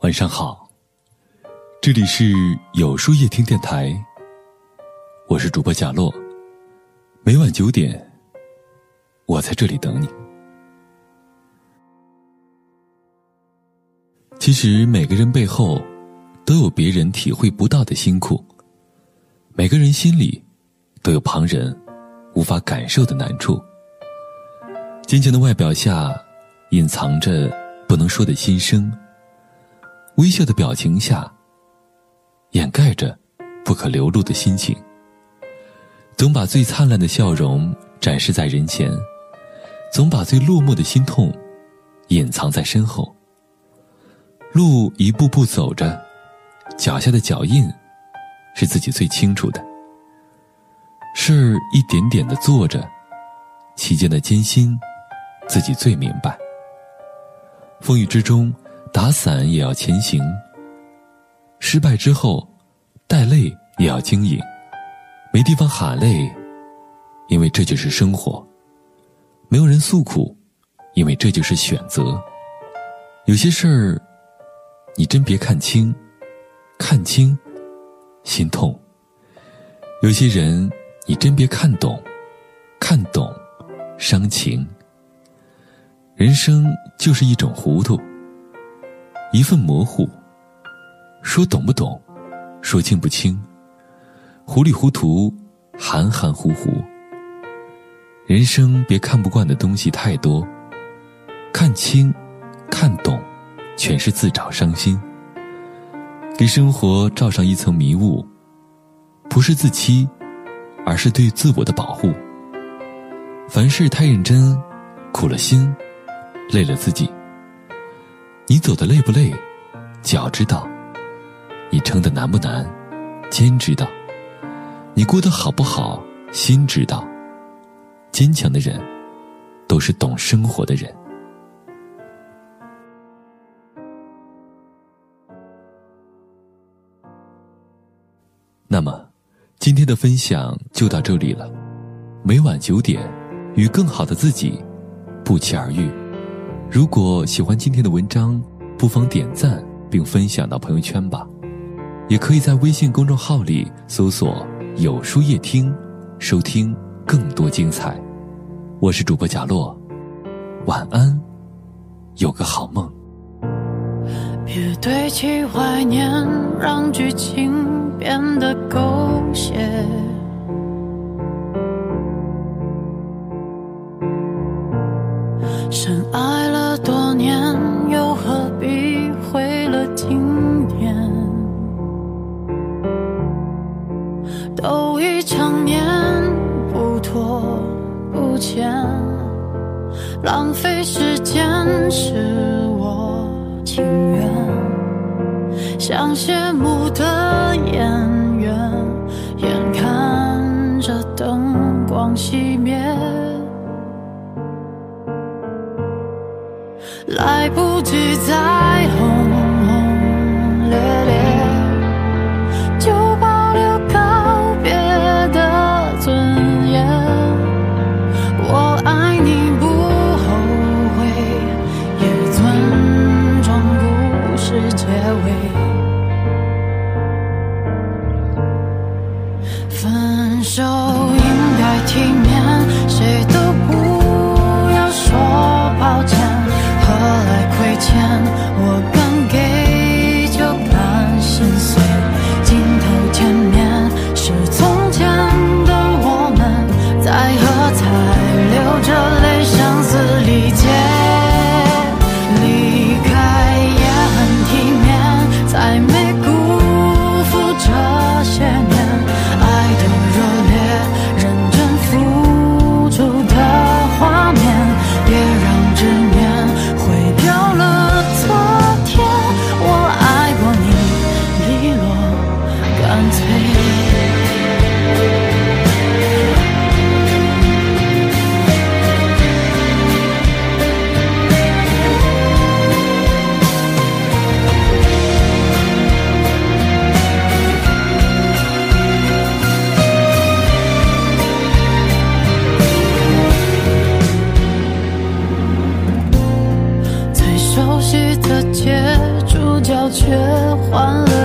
晚上好，这里是有书夜听电台，我是主播贾洛，每晚九点，我在这里等你。其实每个人背后都有别人体会不到的辛苦，每个人心里都有旁人无法感受的难处。坚强的外表下，隐藏着不能说的心声；微笑的表情下，掩盖着不可流露的心情。总把最灿烂的笑容展示在人前，总把最落寞的心痛隐藏在身后。路一步步走着，脚下的脚印是自己最清楚的。事儿一点点的做着，其间的艰辛，自己最明白。风雨之中，打伞也要前行；失败之后，带泪也要经营。没地方喊累，因为这就是生活；没有人诉苦，因为这就是选择。有些事儿。你真别看清，看清，心痛。有些人，你真别看懂，看懂，伤情。人生就是一种糊涂，一份模糊。说懂不懂，说清不清，糊里糊涂，含含糊糊。人生别看不惯的东西太多，看清，看懂。全是自找伤心，给生活罩上一层迷雾，不是自欺，而是对自我的保护。凡事太认真，苦了心，累了自己。你走的累不累，脚知道；你撑的难不难，肩知道；你过得好不好，心知道。坚强的人，都是懂生活的人。那么，今天的分享就到这里了。每晚九点，与更好的自己不期而遇。如果喜欢今天的文章，不妨点赞并分享到朋友圈吧。也可以在微信公众号里搜索“有书夜听”，收听更多精彩。我是主播贾洛，晚安，有个好梦。别堆砌怀念，让剧情。变得狗血，浪费时间是我情愿。像谢幕的演员，眼看着灯光熄灭，来不及再轰却换了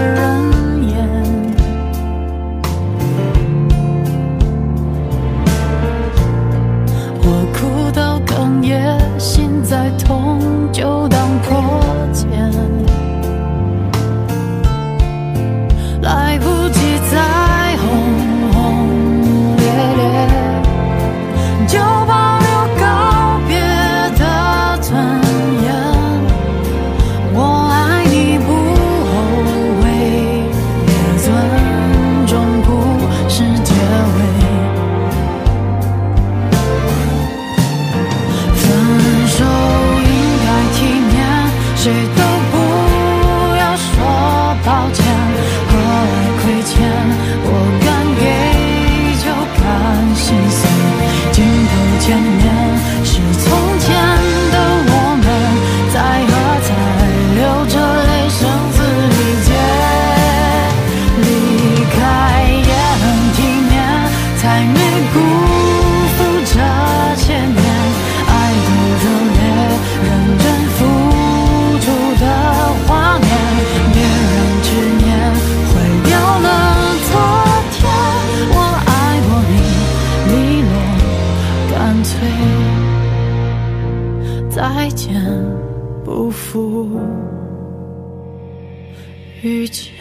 再见，不负遇见。